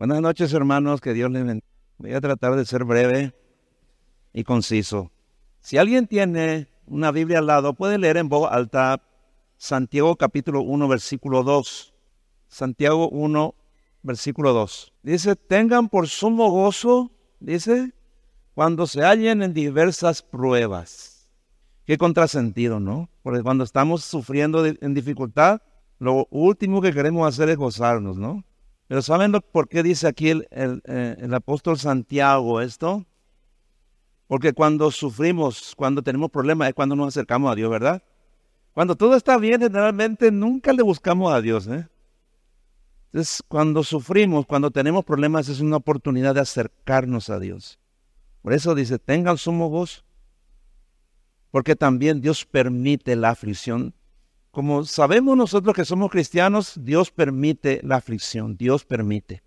Buenas noches, hermanos. Que Dios les bendiga. Voy a tratar de ser breve y conciso. Si alguien tiene una Biblia al lado, puede leer en voz alta Santiago capítulo 1, versículo 2. Santiago 1, versículo 2. Dice, tengan por sumo gozo, dice, cuando se hallen en diversas pruebas. Qué contrasentido, ¿no? Porque cuando estamos sufriendo en dificultad, lo último que queremos hacer es gozarnos, ¿no? Pero ¿saben por qué dice aquí el, eh, el, apóstol Santiago esto? Porque cuando sufrimos, cuando tenemos problemas, es cuando nos acercamos a Dios, ¿verdad? Cuando todo está bien, generalmente nunca le buscamos a Dios. ¿eh? Entonces, cuando sufrimos, cuando tenemos problemas, es una oportunidad de acercarnos a Dios. Por eso dice, tengan sumo gozo. Porque también Dios permite la aflicción como sabemos nosotros que somos cristianos, Dios permite la aflicción, Dios permite.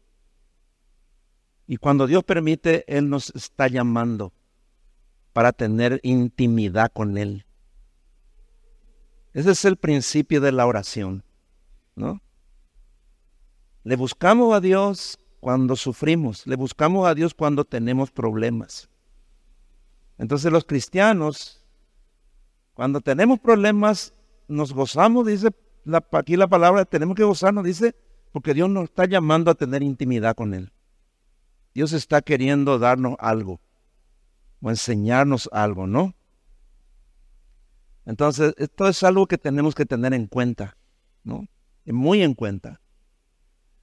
Y cuando Dios permite, Él nos está llamando para tener intimidad con Él. Ese es el principio de la oración, ¿no? Le buscamos a Dios cuando sufrimos, le buscamos a Dios cuando tenemos problemas. Entonces los cristianos, cuando tenemos problemas, nos gozamos, dice la, aquí la palabra, tenemos que gozarnos, dice, porque Dios nos está llamando a tener intimidad con Él. Dios está queriendo darnos algo o enseñarnos algo, ¿no? Entonces, esto es algo que tenemos que tener en cuenta, ¿no? Muy en cuenta.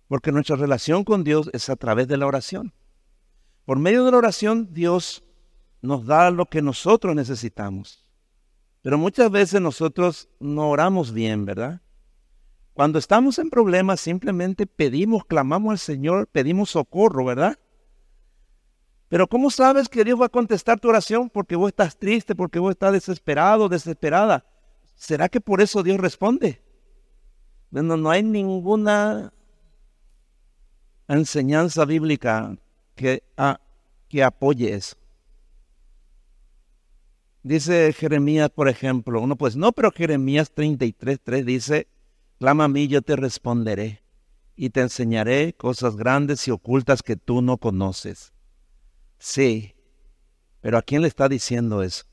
Porque nuestra relación con Dios es a través de la oración. Por medio de la oración, Dios nos da lo que nosotros necesitamos. Pero muchas veces nosotros no oramos bien, ¿verdad? Cuando estamos en problemas simplemente pedimos, clamamos al Señor, pedimos socorro, ¿verdad? Pero ¿cómo sabes que Dios va a contestar tu oración? Porque vos estás triste, porque vos estás desesperado, desesperada. ¿Será que por eso Dios responde? Bueno, no hay ninguna enseñanza bíblica que, ah, que apoye eso. Dice Jeremías, por ejemplo, uno pues no, pero Jeremías 33, 3 dice, clama a mí, yo te responderé y te enseñaré cosas grandes y ocultas que tú no conoces. Sí, pero ¿a quién le está diciendo eso?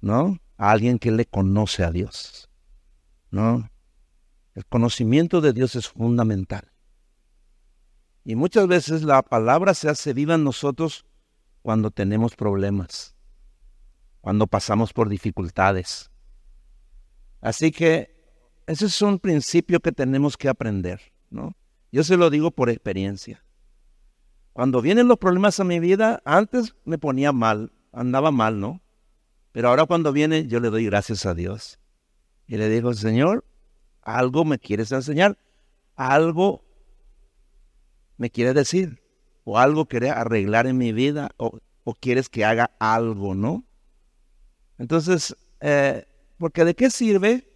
¿No? A alguien que le conoce a Dios. ¿No? El conocimiento de Dios es fundamental. Y muchas veces la palabra se hace viva en nosotros cuando tenemos problemas cuando pasamos por dificultades. Así que ese es un principio que tenemos que aprender, ¿no? Yo se lo digo por experiencia. Cuando vienen los problemas a mi vida, antes me ponía mal, andaba mal, ¿no? Pero ahora cuando viene, yo le doy gracias a Dios. Y le digo, Señor, algo me quieres enseñar, algo me quieres decir, o algo quieres arreglar en mi vida, o, o quieres que haga algo, ¿no? Entonces, eh, porque ¿de qué sirve?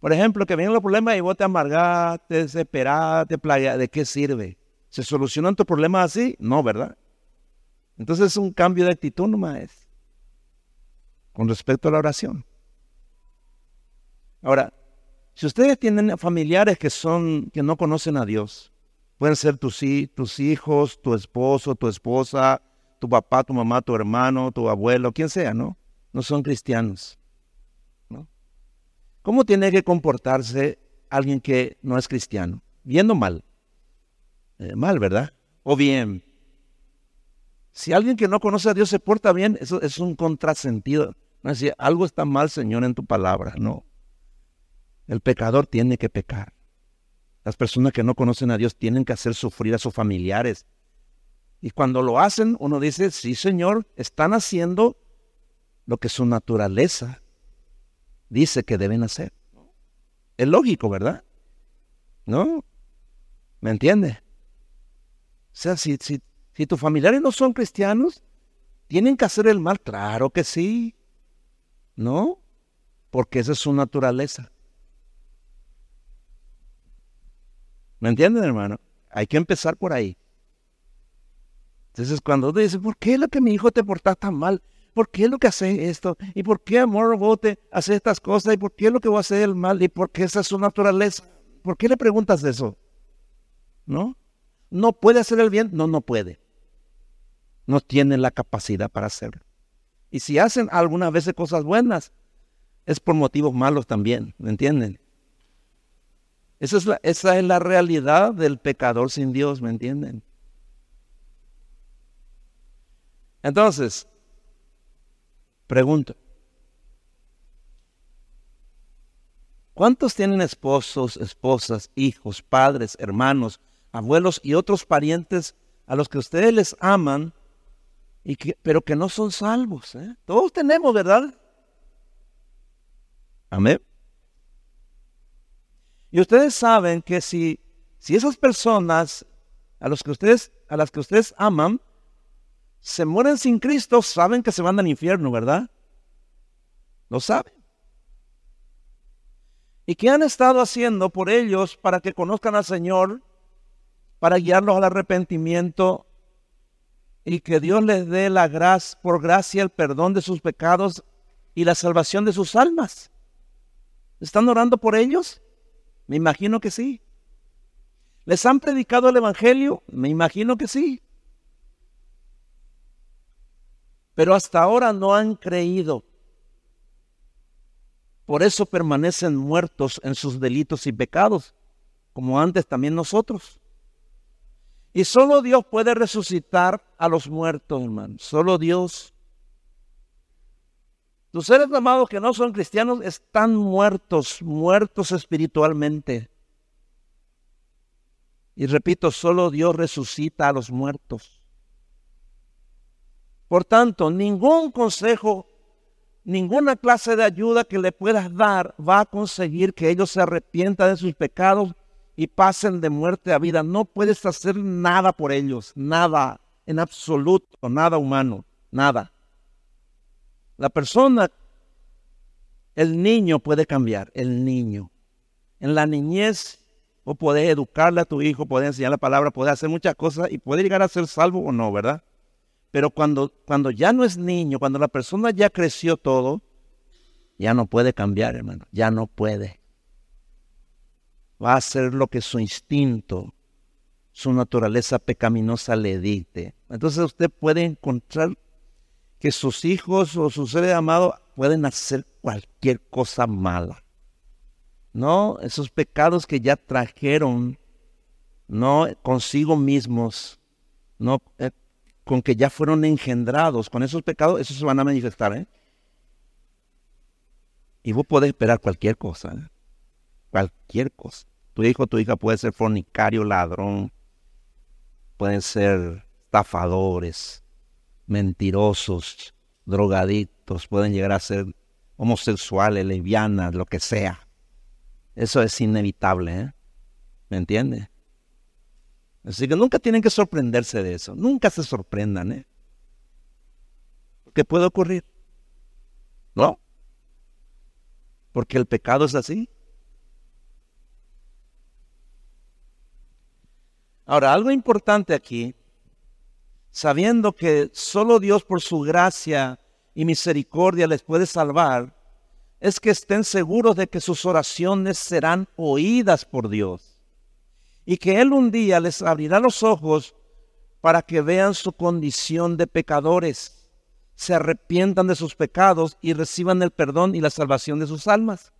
Por ejemplo, que vienen los problemas y vos te amargás, te desesperás, te playa, ¿de qué sirve? ¿Se solucionan tus problemas así? No, ¿verdad? Entonces es un cambio de actitud nomás es. Con respecto a la oración. Ahora, si ustedes tienen familiares que son, que no conocen a Dios, pueden ser tus, tus hijos, tu esposo, tu esposa, tu papá, tu mamá, tu hermano, tu abuelo, quien sea, ¿no? No son cristianos. ¿no? ¿Cómo tiene que comportarse alguien que no es cristiano? Viendo mal. Eh, mal, ¿verdad? O bien. Si alguien que no conoce a Dios se porta bien, eso es un contrasentido. No es decir, algo está mal, Señor, en tu palabra. No. El pecador tiene que pecar. Las personas que no conocen a Dios tienen que hacer sufrir a sus familiares, y cuando lo hacen, uno dice, sí, Señor, están haciendo lo que su naturaleza dice que deben hacer. Es lógico, ¿verdad? ¿No? ¿Me entiende? O sea, si, si, si tus familiares no son cristianos, ¿tienen que hacer el mal? Claro que sí. ¿No? Porque esa es su naturaleza. ¿Me entienden, hermano? Hay que empezar por ahí. Entonces cuando uno dice, ¿por qué es lo que mi hijo te porta tan mal? ¿Por qué es lo que hace esto? ¿Y por qué amor vos te hace estas cosas? ¿Y por qué es lo que vos hacer el mal? ¿Y por qué esa es su naturaleza? ¿Por qué le preguntas eso? ¿no? ¿No puede hacer el bien? No, no puede. No tiene la capacidad para hacerlo. Y si hacen algunas veces cosas buenas, es por motivos malos también, ¿me entienden? Esa es, la, esa es la realidad del pecador sin Dios, ¿me entienden? Entonces, pregunto, ¿cuántos tienen esposos, esposas, hijos, padres, hermanos, abuelos y otros parientes a los que ustedes les aman, y que, pero que no son salvos? Eh? Todos tenemos, ¿verdad? Amén. Y ustedes saben que si, si esas personas a, los que ustedes, a las que ustedes aman se mueren sin Cristo, saben que se van al infierno, ¿verdad? Lo saben. ¿Y qué han estado haciendo por ellos para que conozcan al Señor, para guiarlos al arrepentimiento y que Dios les dé la gracia, por gracia el perdón de sus pecados y la salvación de sus almas? ¿Están orando por ellos? Me imagino que sí. ¿Les han predicado el Evangelio? Me imagino que sí. Pero hasta ahora no han creído. Por eso permanecen muertos en sus delitos y pecados, como antes también nosotros. Y solo Dios puede resucitar a los muertos, hermano. Solo Dios. Tus seres amados que no son cristianos están muertos, muertos espiritualmente. Y repito, solo Dios resucita a los muertos. Por tanto, ningún consejo, ninguna clase de ayuda que le puedas dar va a conseguir que ellos se arrepientan de sus pecados y pasen de muerte a vida. No puedes hacer nada por ellos, nada, en absoluto, nada humano, nada. La persona, el niño puede cambiar, el niño. En la niñez, o puedes educarle a tu hijo, puedes enseñar la palabra, puedes hacer muchas cosas y puede llegar a ser salvo o no, ¿verdad? Pero cuando, cuando ya no es niño, cuando la persona ya creció todo, ya no puede cambiar, hermano, ya no puede. Va a hacer lo que su instinto, su naturaleza pecaminosa le dicte. Entonces usted puede encontrar que sus hijos o sus seres amados pueden hacer cualquier cosa mala. No, esos pecados que ya trajeron, no consigo mismos, no eh, con que ya fueron engendrados, con esos pecados, esos se van a manifestar, ¿eh? Y vos podés esperar cualquier cosa, ¿eh? cualquier cosa. Tu hijo tu hija puede ser fornicario, ladrón, pueden ser estafadores, mentirosos, drogadictos, pueden llegar a ser homosexuales, lesbianas, lo que sea. Eso es inevitable, ¿eh? ¿me entiende? Así que nunca tienen que sorprenderse de eso, nunca se sorprendan, ¿eh? ¿Qué puede ocurrir? ¿No? Porque el pecado es así. Ahora, algo importante aquí sabiendo que solo Dios por su gracia y misericordia les puede salvar, es que estén seguros de que sus oraciones serán oídas por Dios y que Él un día les abrirá los ojos para que vean su condición de pecadores, se arrepientan de sus pecados y reciban el perdón y la salvación de sus almas.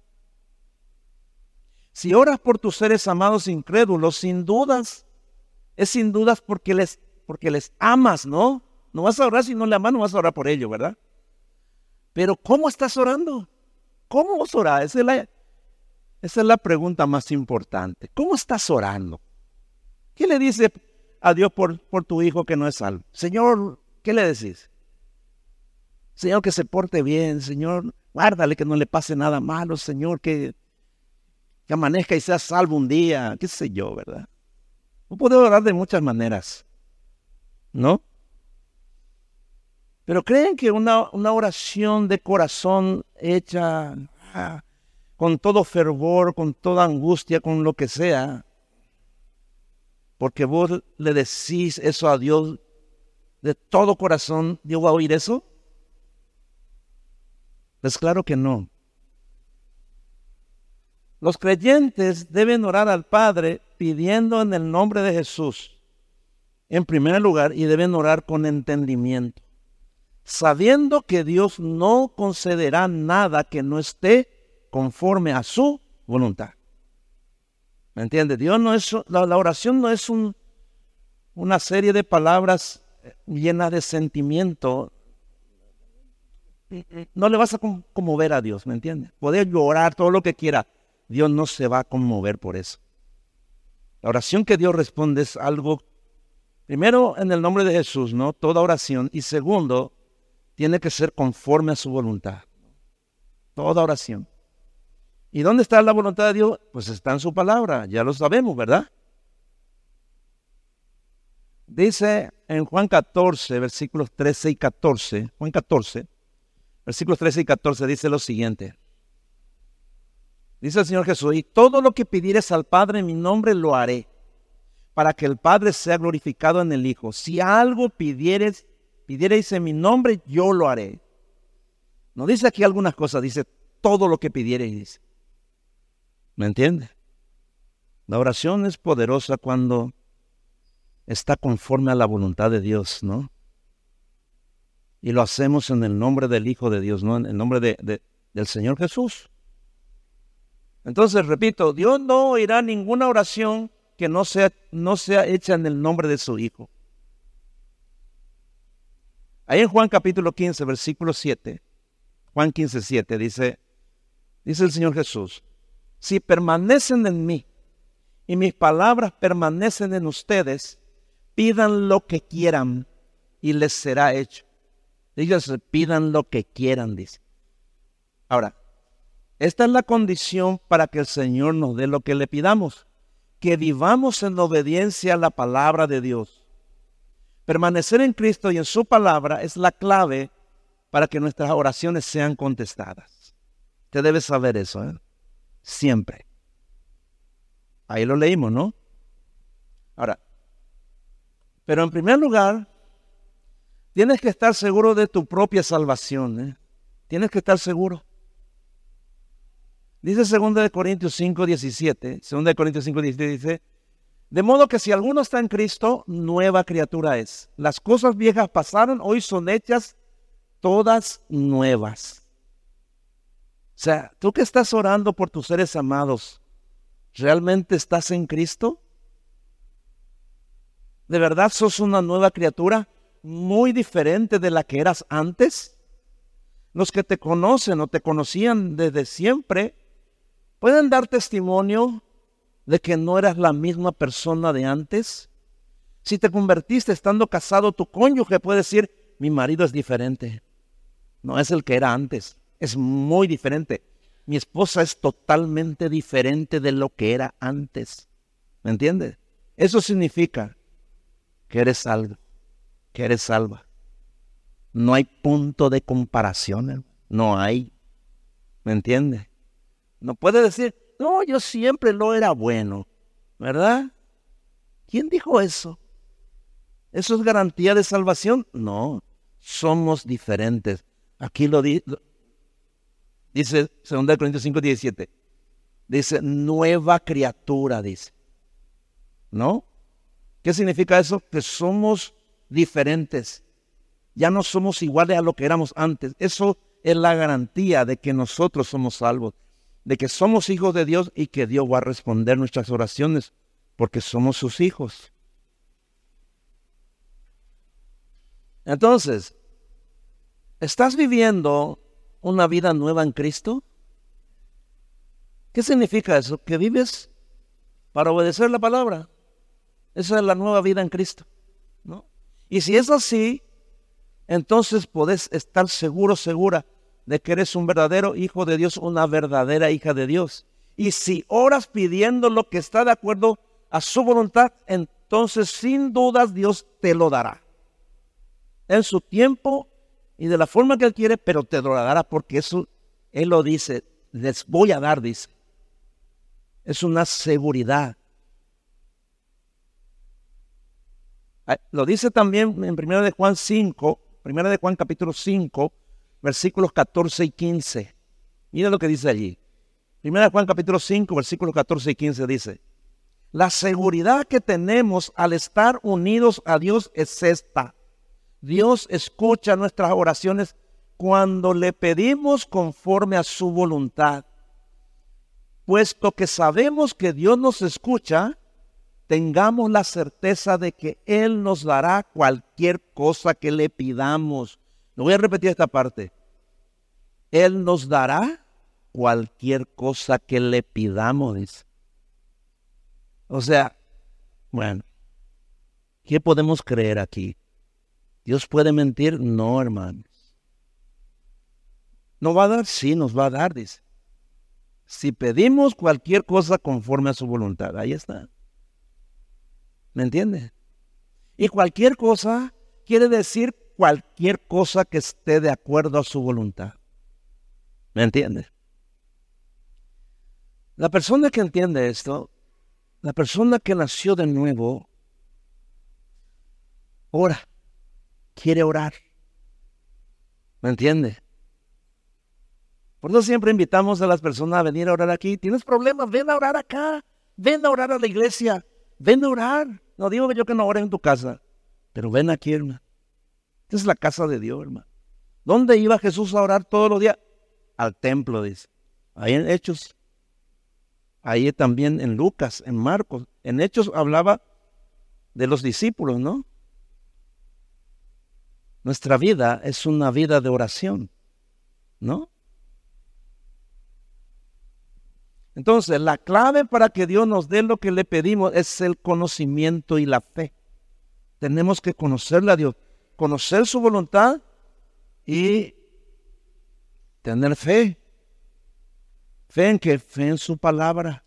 Si oras por tus seres amados incrédulos, sin dudas, es sin dudas porque les porque les amas, ¿no? No vas a orar si no le amas, no vas a orar por ello, ¿verdad? Pero ¿cómo estás orando? ¿Cómo vas a orar? Esa es la, esa es la pregunta más importante. ¿Cómo estás orando? ¿Qué le dices a Dios por, por tu hijo que no es salvo? Señor, ¿qué le decís? Señor, que se porte bien, Señor, guárdale que no le pase nada malo, Señor, que, que amanezca y sea salvo un día, qué sé yo, ¿verdad? No puedo orar de muchas maneras. ¿no? Pero creen que una, una oración de corazón hecha ah, con todo fervor, con toda angustia, con lo que sea, porque vos le decís eso a Dios de todo corazón, ¿Dios va a oír eso? Es claro que no. Los creyentes deben orar al Padre pidiendo en el nombre de Jesús, en primer lugar, y deben orar con entendimiento, sabiendo que Dios no concederá nada que no esté conforme a su voluntad. ¿Me entiende? Dios no es, la, oración no es un, una serie de palabras llenas de sentimiento. No le vas a conmover a Dios, ¿me entiende? Puede llorar todo lo que quiera. Dios no se va a conmover por eso. La oración que Dios responde es algo, primero en el nombre de Jesús, ¿no? Toda oración. Y segundo, tiene que ser conforme a su voluntad. Toda oración. ¿Y dónde está la voluntad de Dios? Pues está en su palabra, ya lo sabemos, ¿verdad? Dice en Juan 14, versículos 13 y 14, Juan 14, versículos 13 y 14 dice lo siguiente. Dice el Señor Jesús, y todo lo que pidieres al Padre en mi nombre lo haré, para que el Padre sea glorificado en el Hijo. Si algo pidieres, pidiereis en mi nombre, yo lo haré. No dice aquí algunas cosas, dice todo lo que pidiereis. ¿Me entiende? La oración es poderosa cuando está conforme a la voluntad de Dios, ¿no? Y lo hacemos en el nombre del Hijo de Dios, ¿no? En el nombre de, del Señor Jesús. Entonces, repito, Dios no oirá ninguna oración que no sea, no sea hecha en el nombre de su Hijo. Ahí en Juan capítulo 15, versículo 7, Juan 15, 7, dice, dice el Señor Jesús, si permanecen en mí y mis palabras permanecen en ustedes, pidan lo que quieran y les será hecho. Díganse, pidan lo que quieran, dice. Ahora, esta es la condición para que el Señor nos dé lo que le pidamos, que vivamos en obediencia a la palabra de Dios. Permanecer en Cristo y en su palabra es la clave para que nuestras oraciones sean contestadas. Usted debe saber eso. ¿eh? Siempre. Ahí lo leímos, ¿no? Ahora, pero en primer lugar, tienes que estar seguro de tu propia salvación. ¿eh? Tienes que estar seguro. Dice 2 Corintios 5, 17. 2 Corintios 5, 17 dice, de modo que si alguno está en Cristo, nueva criatura es. Las cosas viejas pasaron, hoy son hechas todas nuevas. O sea, tú que estás orando por tus seres amados, ¿realmente estás en Cristo? ¿De verdad sos una nueva criatura muy diferente de la que eras antes? Los que te conocen o te conocían desde siempre pueden dar testimonio de que no eras la misma persona de antes. Si te convertiste estando casado, tu cónyuge puede decir, mi marido es diferente, no es el que era antes es muy diferente. Mi esposa es totalmente diferente de lo que era antes. ¿Me entiendes? Eso significa que eres salvo, que eres salva. No hay punto de comparación, no hay. ¿Me entiendes? No puede decir, no, yo siempre lo era bueno, ¿verdad? ¿Quién dijo eso? ¿Eso es garantía de salvación? No, somos diferentes. Aquí lo, di Dice 2 Corintios 5, 17. Dice, nueva criatura, dice. ¿No? ¿Qué significa eso? Que somos diferentes. Ya no somos iguales a lo que éramos antes. Eso es la garantía de que nosotros somos salvos, de que somos hijos de Dios y que Dios va a responder nuestras oraciones porque somos sus hijos. Entonces, ¿estás viviendo una vida nueva en Cristo? ¿Qué significa eso? Que vives para obedecer la palabra. Esa es la nueva vida en Cristo. ¿no? Y si es así, entonces podés estar seguro, segura de que eres un verdadero hijo de Dios, una verdadera hija de Dios. Y si oras pidiendo lo que está de acuerdo a su voluntad, entonces sin dudas Dios te lo dará. En su tiempo y de la forma que Él quiere, pero te lo dará porque eso, Él lo dice, les voy a dar, dice. Es una seguridad. Lo dice también en 1 de Juan 5, 1 de Juan capítulo 5, versículos 14 y 15. Mira lo que dice allí. Primera Juan capítulo 5, versículos 14 y 15 dice, la seguridad que tenemos al estar unidos a Dios es esta. Dios escucha nuestras oraciones cuando le pedimos conforme a su voluntad. Puesto que sabemos que Dios nos escucha, tengamos la certeza de que Él nos dará cualquier cosa que le pidamos. No voy a repetir esta parte. Él nos dará cualquier cosa que le pidamos, O sea, bueno, ¿qué podemos creer aquí? ¿Dios puede mentir? No, hermanos. ¿No va a dar? Sí, nos va a dar, dice. Si pedimos cualquier cosa conforme a su voluntad, ahí está. ¿Me entiende? Y cualquier cosa quiere decir cualquier cosa que esté de acuerdo a su voluntad. ¿Me entiende? La persona que entiende esto, la persona que nació de nuevo, ora, quiere orar. ¿Me entiende? Por eso siempre invitamos a las personas a venir a orar aquí. ¿Tienes problemas? Ven a orar acá. Ven a orar a la iglesia. Ven a orar. No digo yo que no ores en tu casa, pero ven aquí, hermano. Esta es la casa de Dios, hermano. ¿Dónde iba Jesús a orar todos los días? Al templo, dice. Ahí en Hechos. Ahí también en Lucas, en Marcos. En Hechos hablaba de los discípulos, ¿no? Nuestra vida es una vida de oración, ¿no? Entonces, la clave para que Dios nos dé lo que le pedimos es el conocimiento y la fe. Tenemos que conocerle a Dios, conocer su voluntad y tener fe. Fe en que fe en su palabra.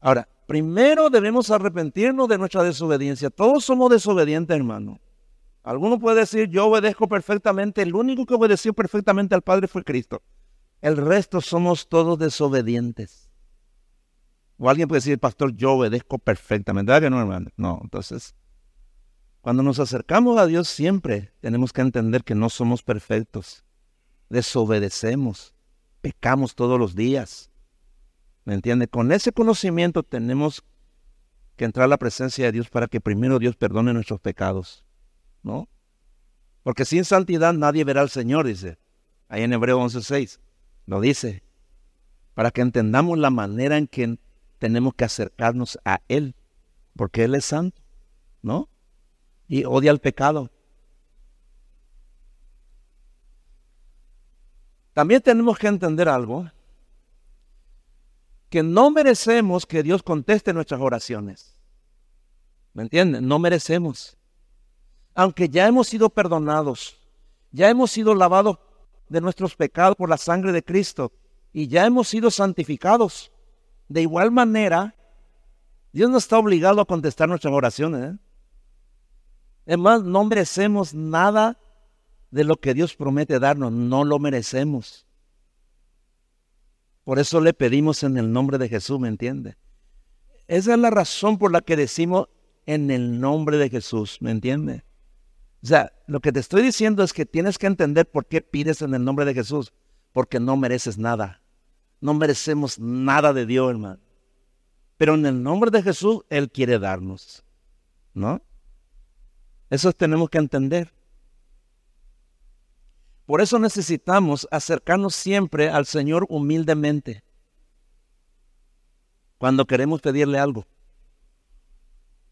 Ahora, primero debemos arrepentirnos de nuestra desobediencia. Todos somos desobedientes, hermano. Alguno puede decir, yo obedezco perfectamente. El único que obedeció perfectamente al Padre fue Cristo. El resto somos todos desobedientes. O alguien puede decir, pastor, yo obedezco perfectamente. ¿Verdad que no, hermano? No, entonces, cuando nos acercamos a Dios siempre tenemos que entender que no somos perfectos. Desobedecemos, pecamos todos los días. ¿Me entiende? Con ese conocimiento tenemos que entrar a la presencia de Dios para que primero Dios perdone nuestros pecados. ¿No? Porque sin santidad nadie verá al Señor, dice. Ahí en Hebreo 11.6. Lo dice, para que entendamos la manera en que tenemos que acercarnos a Él, porque Él es santo, ¿no? Y odia el pecado. También tenemos que entender algo, que no merecemos que Dios conteste nuestras oraciones. ¿Me entienden? No merecemos. Aunque ya hemos sido perdonados, ya hemos sido lavados de nuestros pecados por la sangre de Cristo y ya hemos sido santificados. De igual manera, Dios no está obligado a contestar nuestras oraciones. ¿eh? Es más, no merecemos nada de lo que Dios promete darnos, no lo merecemos. Por eso le pedimos en el nombre de Jesús, ¿me entiende? Esa es la razón por la que decimos en el nombre de Jesús, ¿me entiende? O sea, lo que te estoy diciendo es que tienes que entender por qué pides en el nombre de Jesús. Porque no mereces nada. No merecemos nada de Dios, hermano. Pero en el nombre de Jesús, Él quiere darnos. ¿No? Eso tenemos que entender. Por eso necesitamos acercarnos siempre al Señor humildemente. Cuando queremos pedirle algo.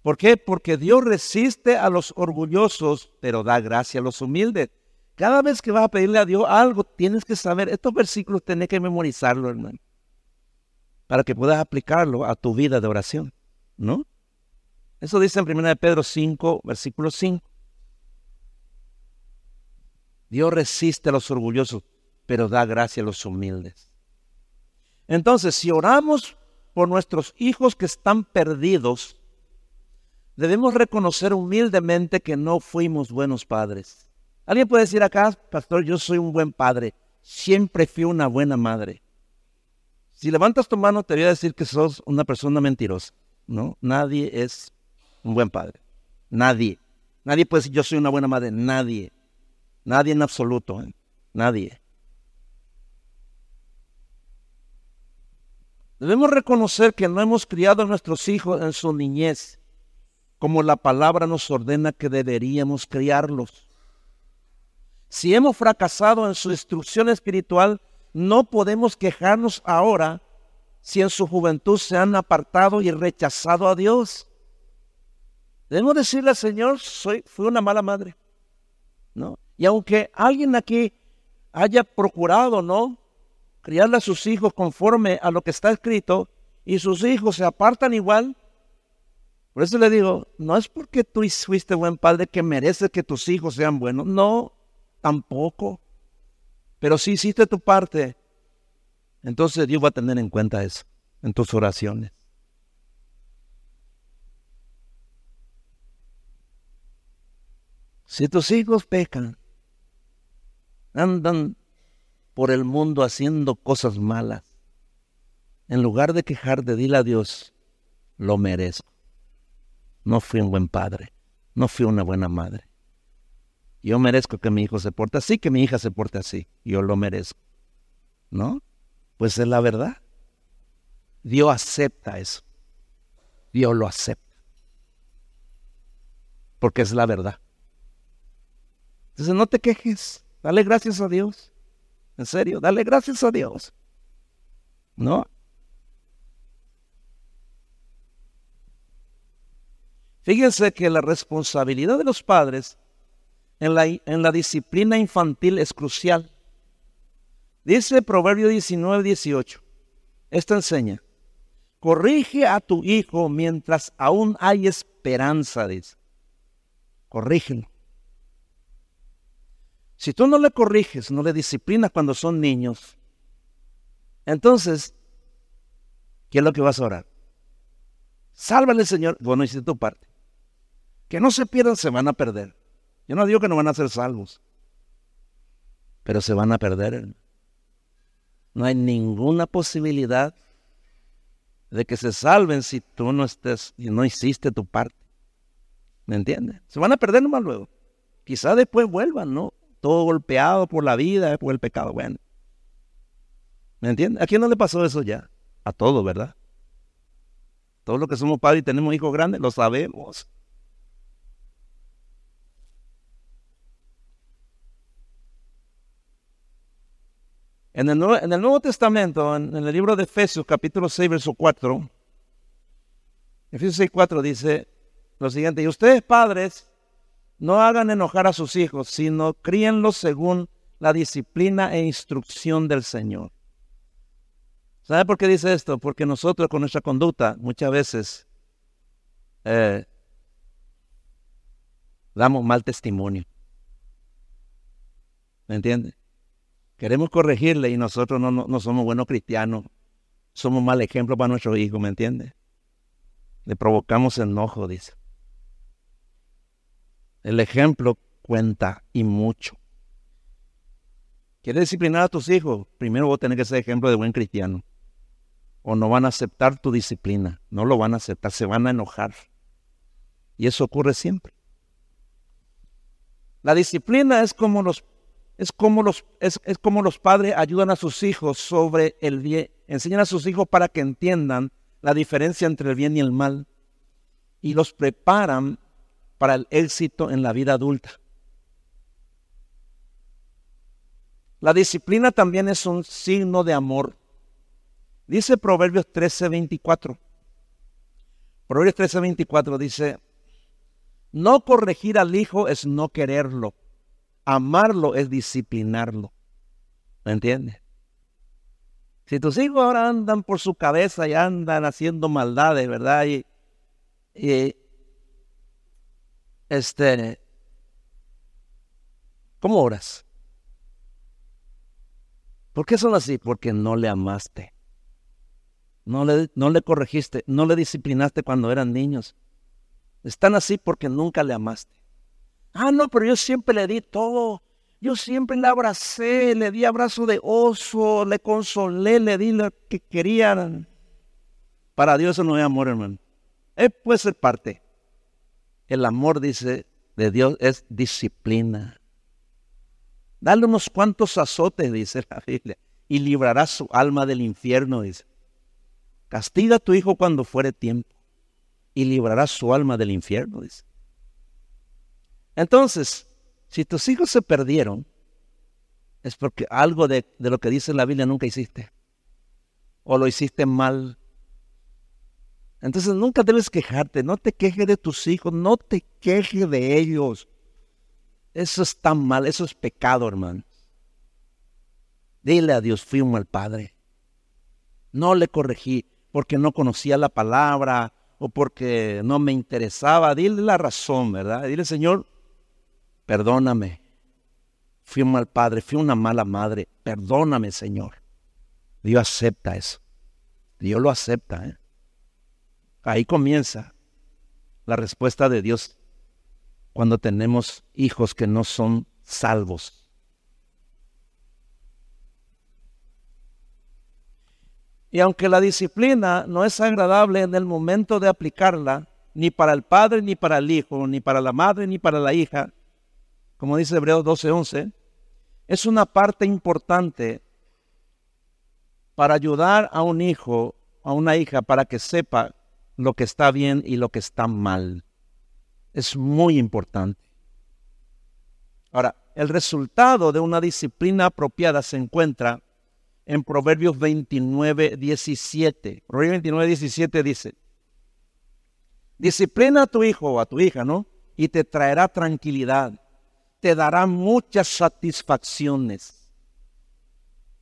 ¿Por qué? Porque Dios resiste a los orgullosos, pero da gracia a los humildes. Cada vez que vas a pedirle a Dios algo, tienes que saber, estos versículos tienes que memorizarlo, hermano, para que puedas aplicarlo a tu vida de oración, ¿no? Eso dice en 1 Pedro 5, versículo 5. Dios resiste a los orgullosos, pero da gracia a los humildes. Entonces, si oramos por nuestros hijos que están perdidos, debemos reconocer humildemente que no fuimos buenos padres. Alguien puede decir acá, pastor, yo soy un buen padre, siempre fui una buena madre. Si levantas tu mano, te voy a decir que sos una persona mentirosa. No, nadie es un buen padre. Nadie. Nadie puede decir yo soy una buena madre. Nadie. Nadie en absoluto. ¿eh? Nadie. Debemos reconocer que no hemos criado a nuestros hijos en su niñez, como la palabra nos ordena que deberíamos criarlos. Si hemos fracasado en su instrucción espiritual, no podemos quejarnos ahora si en su juventud se han apartado y rechazado a Dios. Debemos decirle al Señor, soy, fui una mala madre. ¿No? Y aunque alguien aquí haya procurado, ¿no? Criarle a sus hijos conforme a lo que está escrito y sus hijos se apartan igual. Por eso le digo, no es porque tú fuiste buen padre que mereces que tus hijos sean buenos. No, tampoco. Pero si hiciste tu parte, entonces Dios va a tener en cuenta eso en tus oraciones. Si tus hijos pecan, andan por el mundo haciendo cosas malas, en lugar de quejarte, dile a Dios, lo merezco. No fui un buen padre, no fui una buena madre. Yo merezco que mi hijo se porte así, que mi hija se porte así. Yo lo merezco. ¿No? Pues es la verdad. Dios acepta eso. Dios lo acepta. Porque es la verdad. Entonces no te quejes. Dale gracias a Dios. En serio, dale gracias a Dios. ¿No? Fíjense que la responsabilidad de los padres en la, en la disciplina infantil es crucial. Dice Proverbio 19, 18. Esta enseña. Corrige a tu hijo mientras aún hay esperanza, dice. Corrígelo. Si tú no le corriges, no le disciplinas cuando son niños, entonces, ¿qué es lo que vas a orar? Sálvale, Señor. Bueno, hiciste tu parte. Que no se pierdan, se van a perder. Yo no digo que no van a ser salvos, pero se van a perder. No hay ninguna posibilidad de que se salven si tú no estés y no hiciste tu parte. ¿Me entiendes? Se van a perder nomás luego. Quizá después vuelvan, ¿no? Todo golpeado por la vida, por el pecado. Bueno. ¿Me entiendes? ¿A quién no le pasó eso ya? A todos, ¿verdad? Todos los que somos padres y tenemos hijos grandes, lo sabemos. En el, Nuevo, Testamento, en, el libro de Efesios, capítulo 6, verso 4, Efesios 6, 4 dice lo siguiente, y ustedes padres, no hagan enojar a sus hijos, sino críenlos según la disciplina e instrucción del Señor. ¿Sabe por qué dice esto? Porque nosotros con nuestra conducta muchas veces eh, damos mal testimonio. ¿Me entiende? Queremos corregirle y nosotros no, somos buenos cristianos. Somos mal ejemplo para nuestros hijos, ¿me entiende? Le provocamos enojo, dice. El ejemplo cuenta y mucho. ¿Quieres disciplinar a tus hijos? Primero vos tenés que ser ejemplo de buen cristiano. O no van a aceptar tu disciplina. No lo van a aceptar, se van a enojar. Y eso ocurre siempre. La disciplina es como los es como los, es, como los padres ayudan a sus hijos sobre el bien, enseñan a sus hijos para que entiendan la diferencia entre el bien y el mal y los preparan para el éxito en la vida adulta. La disciplina también es un signo de amor. Dice Proverbios 13:24. Proverbios 13:24 dice, no corregir al hijo es no quererlo, Amarlo es disciplinarlo. ¿Me entiendes? Si tus hijos ahora andan por su cabeza y andan haciendo maldades, ¿verdad? Y, este, ¿cómo oras? ¿Por qué son así? Porque no le amaste. No le, no le corregiste, no le disciplinaste cuando eran niños. Están así porque nunca le amaste. Ah, no, pero yo siempre le di todo. Yo siempre le abracé, le di abrazo de oso, le consolé, le di lo que querían. Para Dios eso no es amor, hermano. Es puede ser parte. El amor, dice, de Dios es disciplina. Dale unos cuantos azotes, dice la Biblia, y librará su alma del infierno, dice. Castiga a tu hijo cuando fuere tiempo y librarás su alma del infierno, dice. Entonces, si tus hijos se perdieron, es porque algo de, lo que dice la Biblia nunca hiciste. O lo hiciste mal. Entonces nunca debes quejarte, no te quejes de tus hijos, no te quejes de ellos. Eso está mal, eso es pecado, hermano. Dile a Dios, fui un mal padre. No le corregí porque no conocía la palabra o porque no me interesaba. Dile la razón, ¿verdad? Dile, Señor, perdóname. Fui un mal padre, fui una mala madre. Perdóname, Señor. Dios acepta eso. Dios lo acepta. ¿eh? Ahí comienza la respuesta de Dios cuando tenemos hijos que no son salvos. Y aunque la disciplina no es agradable en el momento de aplicarla, ni para el padre, ni para el hijo, ni para la madre, ni para la hija, como dice Hebreos 12:11, es una parte importante para ayudar a un hijo, a una hija, para que sepa lo que está bien y lo que está mal. Es muy importante. Ahora, el resultado de una disciplina apropiada se encuentra en Proverbios 29, 17. Proverbios 29, 17 dice, disciplina a tu hijo o a tu hija, ¿no? Y te traerá tranquilidad, te dará muchas satisfacciones.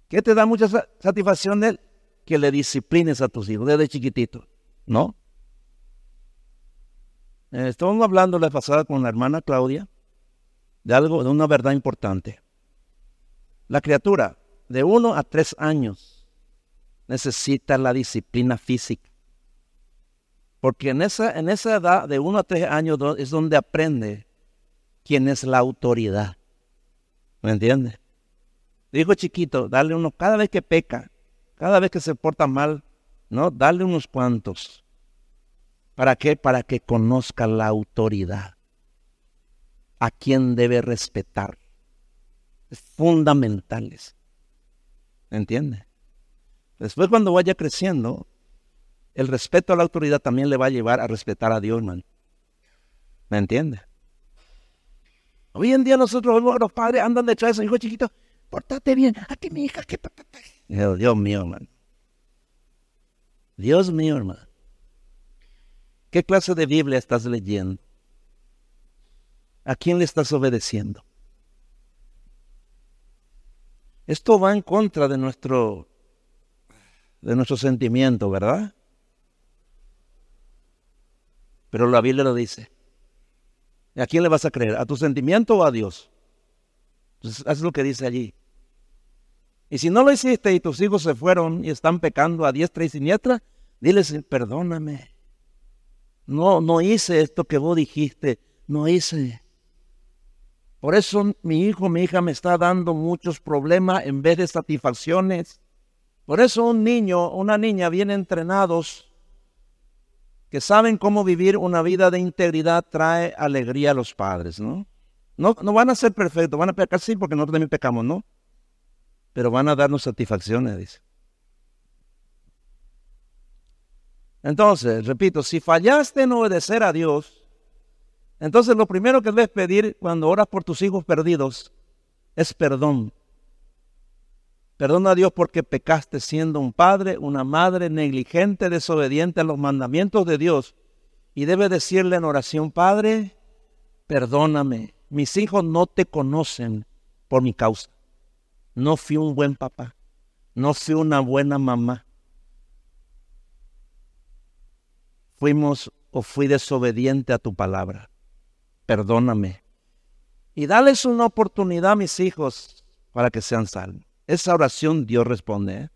¿Qué te da muchas satisfacciones? Que le disciplines a tus hijos desde chiquitito, ¿no? Eh, estábamos hablando la pasada con la hermana Claudia de algo, de una verdad importante. La criatura de uno a tres años necesita la disciplina física. Porque en esa, en esa edad de uno a tres años es donde aprende quién es la autoridad. ¿Me entiendes? Dijo chiquito, dale uno cada vez que peca, cada vez que se porta mal, ¿no? Dale unos cuantos. ¿Para qué? Para que conozca la autoridad. A quién debe respetar. Es fundamental. ¿Entiende? Después cuando vaya creciendo, el respeto a la autoridad también le va a llevar a respetar a Dios, man. ¿Me entiende? Hoy en día nosotros a los padres andan detrás de su hijo chiquito. Portate bien. Aquí mi hija, que Dios mío, hermano. Dios mío, hermano. ¿Qué clase de Biblia estás leyendo? ¿A quién le estás obedeciendo? Esto va en contra de nuestro de nuestro sentimiento, ¿verdad? Pero la Biblia lo dice. ¿A quién le vas a creer? ¿A tu sentimiento o a Dios? Entonces, haz lo que dice allí. Y si no lo hiciste y tus hijos se fueron y están pecando a diestra y siniestra, diles, perdóname. No, no hice esto que vos dijiste, no hice. Por eso mi hijo, mi hija me está dando muchos problemas en vez de satisfacciones. Por eso un niño, una niña bien entrenados, que saben cómo vivir una vida de integridad, trae alegría a los padres, ¿no? No, van a ser perfectos, van a pecar sí, porque nosotros también pecamos, ¿no? Pero van a darnos satisfacciones, dice. Entonces, repito, si fallaste en obedecer a Dios, entonces lo primero que debes pedir cuando oras por tus hijos perdidos es perdón. Perdona a Dios porque pecaste siendo un padre, una madre negligente, desobediente a los mandamientos de Dios. Y debes decirle en oración, Padre, perdóname. Mis hijos no te conocen por mi causa. No fui un buen papá. No fui una buena mamá. fuimos o fui desobediente a tu palabra. Perdóname. Y dales una oportunidad a mis hijos para que sean salvos. Esa oración Dios responde. ¿eh?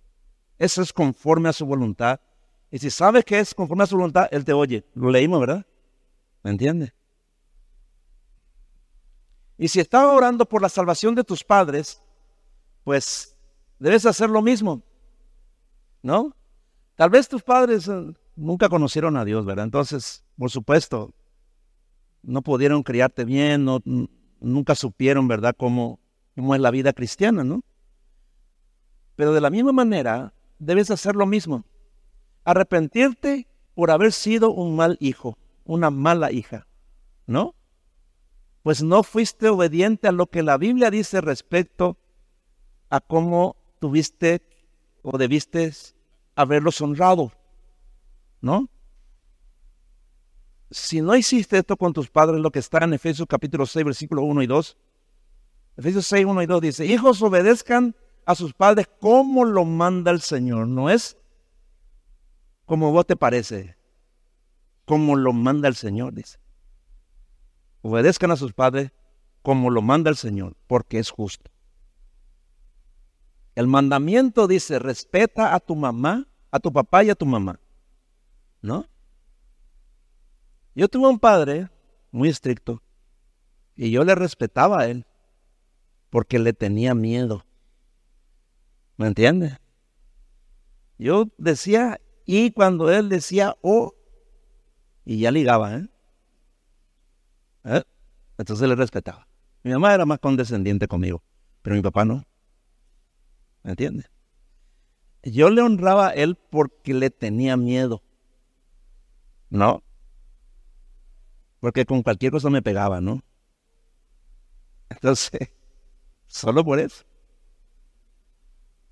Eso es conforme a su voluntad. Y si sabes que es conforme a su voluntad, Él te oye. Lo leímos, ¿verdad? ¿Me entiendes? Y si estás orando por la salvación de tus padres, pues debes hacer lo mismo. ¿No? Tal vez tus padres eh, nunca conocieron a Dios, ¿verdad? Entonces, por supuesto, no pudieron criarte bien, no, nunca supieron, ¿verdad?, cómo, cómo es la vida cristiana, ¿no? Pero de la misma manera, debes hacer lo mismo. arrepentirte por haber sido un mal hijo, una mala hija, ¿no? Pues no fuiste obediente a lo que la Biblia dice respecto a cómo tuviste o debiste haberlos honrado, ¿no? Si no hiciste esto con tus padres, lo que está en Efesios capítulo 6, versículo 1 y 2, Efesios 6, 1 y 2 dice, hijos obedezcan a sus padres como lo manda el Señor, no es como vos te parece, como lo manda el Señor, dice. Obedezcan a sus padres como lo manda el Señor, porque es justo. El mandamiento dice, respeta a tu mamá, a tu papá y a tu mamá. ¿No? Yo tuve un padre muy estricto y yo le respetaba a él porque le tenía miedo. ¿Me entiende? Yo decía y cuando él decía oh, y ya ligaba, ¿eh? ¿Eh? Entonces le respetaba. Mi mamá era más condescendiente conmigo, pero mi papá no. ¿Me entiende? Yo le honraba a él porque le tenía miedo. No. Porque con cualquier cosa me pegaba, ¿no? Entonces, solo por eso.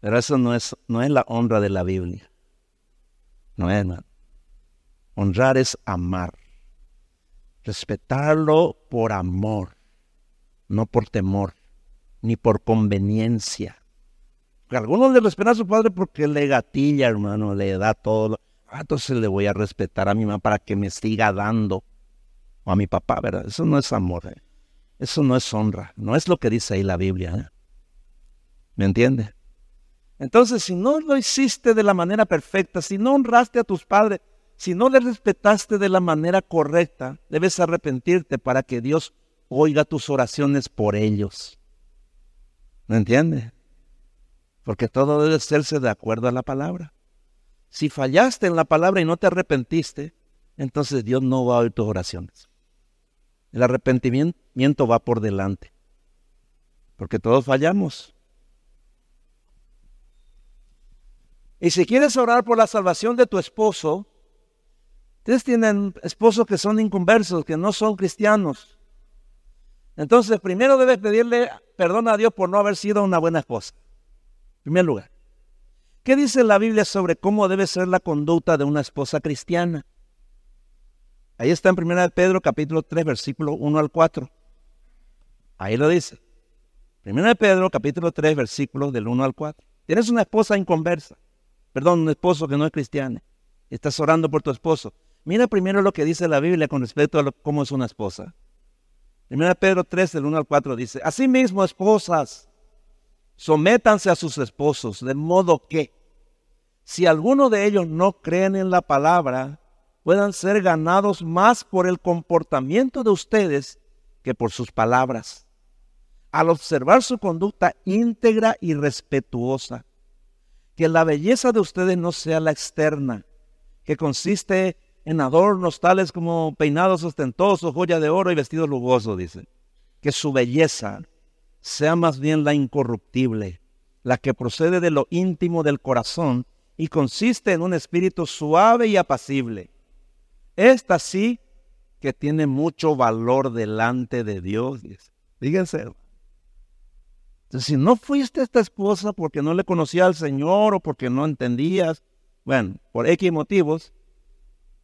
Pero eso no es, no es la honra de la Biblia. No es, nada. Honrar es amar. Respetarlo por amor, no por temor, ni por conveniencia algunos le respetan a su padre porque le gatilla, hermano, le da todo. Entonces le voy a respetar a mi mamá para que me siga dando. O a mi papá, ¿verdad? Eso no es amor. ¿eh? Eso no es honra. No es lo que dice ahí la Biblia. ¿eh? ¿Me entiende? Entonces, si no lo hiciste de la manera perfecta, si no honraste a tus padres, si no le respetaste de la manera correcta, debes arrepentirte para que Dios oiga tus oraciones por ellos. ¿Me entiende? porque todo debe hacerse de acuerdo a la palabra. Si fallaste en la palabra y no te arrepentiste, entonces Dios no va a oír tus oraciones. El arrepentimiento va por delante, porque todos fallamos. Y si quieres orar por la salvación de tu esposo, ustedes tienen esposos que son inconversos, que no son cristianos. Entonces, primero debes pedirle perdón a Dios por no haber sido una buena esposa primer lugar, ¿qué dice la Biblia sobre cómo debe ser la conducta de una esposa cristiana? Ahí está en 1 Pedro capítulo 3, versículo 1 al 4. Ahí lo dice. 1 Pedro capítulo 3, versículo del 1 al 4. Tienes una esposa inconversa, perdón, un esposo que no es cristiano. Estás orando por tu esposo. Mira primero lo que dice la Biblia con respecto a cómo es una esposa. 1 Pedro 3, del 1 al 4 dice, Asimismo, esposas, sométanse a sus esposos, de modo que si alguno de ellos no creen en la palabra, puedan ser ganados más por el comportamiento de ustedes que por sus palabras, al observar su conducta íntegra y respetuosa. Que la belleza de ustedes no sea la externa, que consiste en adornos tales como peinados ostentosos, joya de oro y vestidos lujosos, dice. Que su belleza sea más bien la incorruptible, la que procede de lo íntimo del corazón y consiste en un espíritu suave y apacible. Esta sí que tiene mucho valor delante de Dios. Fíjense. Entonces, si no fuiste esta esposa porque no le conocía al Señor o porque no entendías, bueno, por X motivos,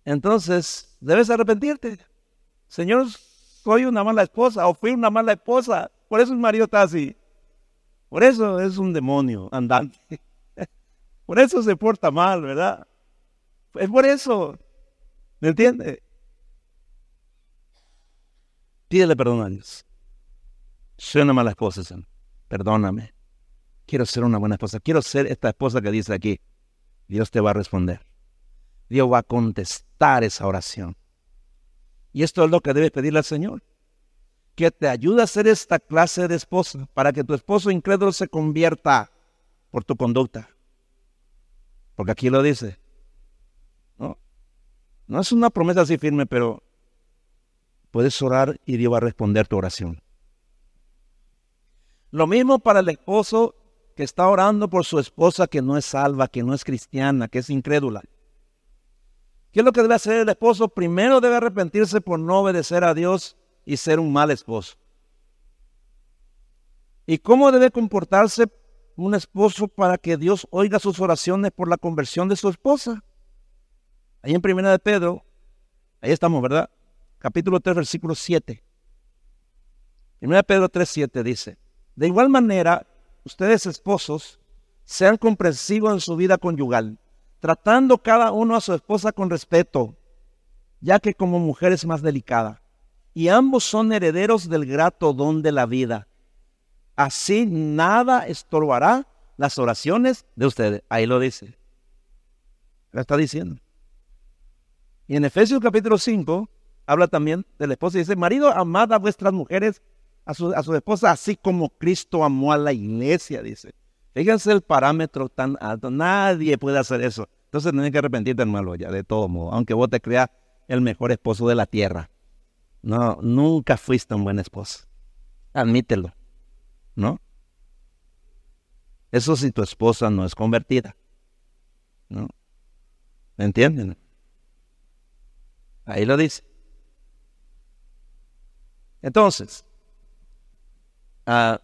entonces debes arrepentirte. Señor, soy una mala esposa o fui una mala esposa. Por eso el marido está así. Por eso es un demonio andante. Por eso se porta mal, ¿verdad? Es por eso. ¿Me entiende? Pídele perdón a Dios. Soy una mala esposa, Señor. Perdóname. Quiero ser una buena esposa. Quiero ser esta esposa que dice aquí. Dios te va a responder. Dios va a contestar esa oración. Y esto es lo que debes pedirle al Señor que te ayude a ser esta clase de esposa para que tu esposo incrédulo se convierta por tu conducta. Porque aquí lo dice. No, no es una promesa así firme, pero puedes orar y Dios va a responder tu oración. Lo mismo para el esposo que está orando por su esposa que no es salva, que no es cristiana, que es incrédula. ¿Qué es lo que debe hacer el esposo? Primero debe arrepentirse por no obedecer a Dios y ser un mal esposo. ¿Y cómo debe comportarse un esposo para que Dios oiga sus oraciones por la conversión de su esposa? Ahí en Primera de Pedro, ahí estamos, ¿verdad? Capítulo 3, versículo 7. Primera de Pedro 3, 7 dice, de igual manera, ustedes esposos, sean comprensivos en su vida conyugal, tratando cada uno a su esposa con respeto, ya que como mujer es más delicada. Y ambos son herederos del grato don de la vida. Así nada estorbará las oraciones de ustedes. Ahí lo dice. Lo está diciendo. Y en Efesios capítulo 5 habla también de la esposa y dice, marido, amad a vuestras mujeres, a su, a esposa, así como Cristo amó a la iglesia, dice. Fíjense el parámetro tan alto. Nadie puede hacer eso. Entonces tienes que arrepentirte, hermano, ya, de todo modo. Aunque vos te creas el mejor esposo de la tierra. No, nunca fuiste un buen esposo. Admítelo. ¿No? Eso si tu esposa no es convertida. ¿No? ¿Me entienden? Ahí lo dice. Entonces, ah,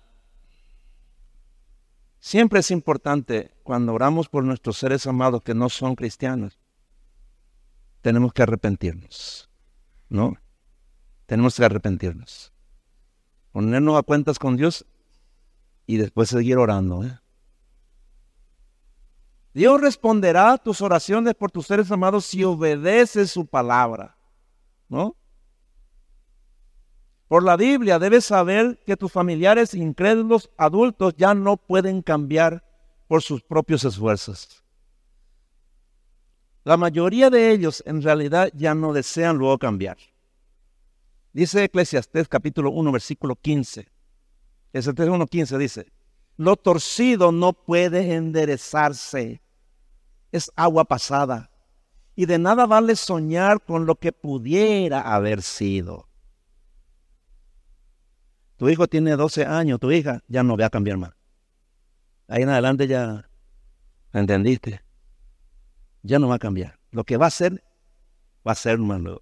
Siempre es importante cuando oramos por nuestros seres amados que no son cristianos, tenemos que arrepentirnos, ¿no? Tenemos que arrepentirnos. Ponernos a cuentas con Dios y después seguir orando. ¿eh? Dios responderá a tus oraciones por tus seres amados si obedeces su palabra, ¿no? Por la Biblia debes saber que tus familiares incrédulos adultos ya no pueden cambiar por sus propios esfuerzos. La mayoría de ellos en realidad ya no desean luego cambiar. Dice Eclesiastés capítulo 1 versículo 15. Eclesiastés 1 15 dice, lo torcido no puede enderezarse, es agua pasada, y de nada vale soñar con lo que pudiera haber sido. Tu hijo tiene 12 años, tu hija ya no va a cambiar más. Ahí en adelante ya, ¿entendiste? Ya no va a cambiar. Lo que va a hacer, va a ser, hermano.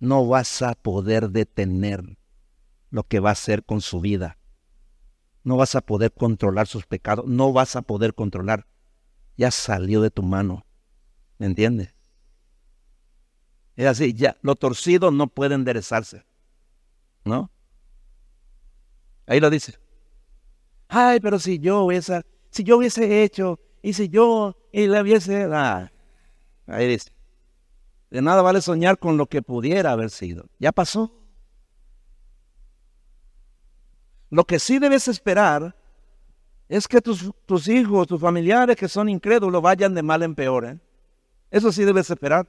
No vas a poder detener lo que va a hacer con su vida. No vas a poder controlar sus pecados. No vas a poder controlar. Ya salió de tu mano. ¿Me entiendes? Es así, ya, lo torcido no puede enderezarse. ¿No? Ahí lo dice. Ay, pero si yo hubiese, si yo hubiese hecho, y si yo y hubiese. Ah, ahí dice. De nada vale soñar con lo que pudiera haber sido. Ya pasó. Lo que sí debes esperar es que tus, tus hijos, tus familiares que son incrédulos vayan de mal en peor. ¿eh? Eso sí debes esperar.